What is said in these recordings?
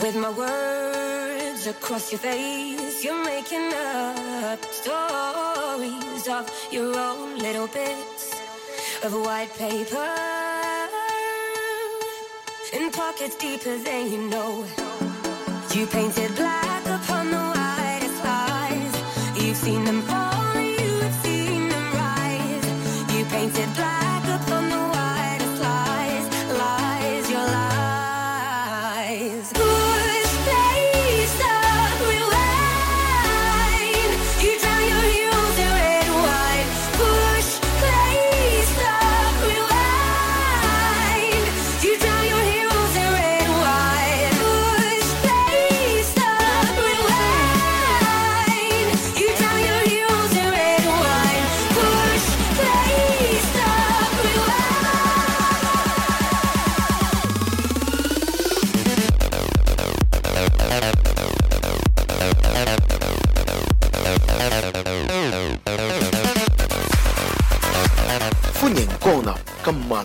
With my words across your face, you're making up stories of your own little bits of white paper in pockets deeper than you know. You painted black upon the whitest lies. You've seen them.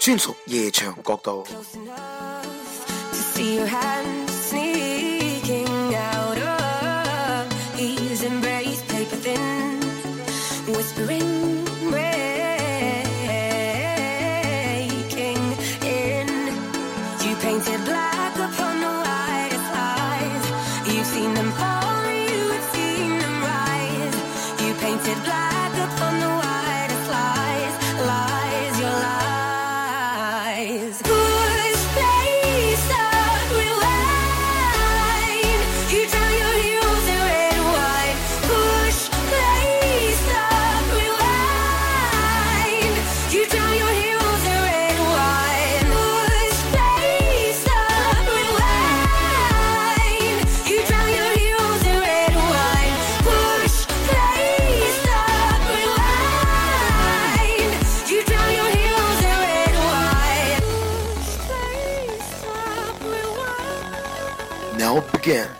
专属夜场角度。again.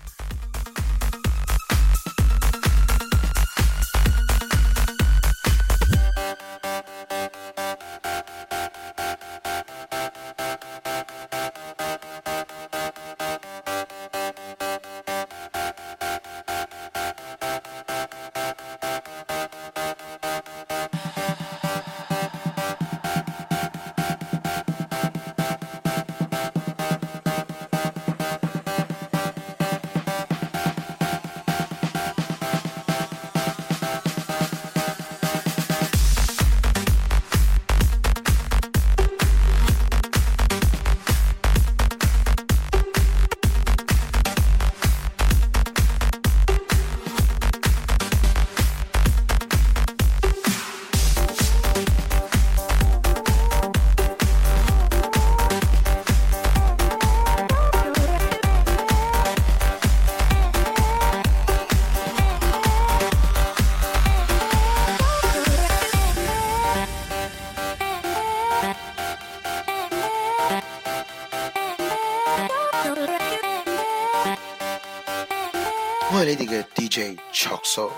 So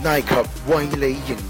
Naik hak wali yang.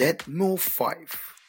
Dead Move 5.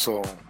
Last song.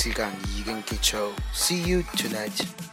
시간 이근 기초. See you tonight.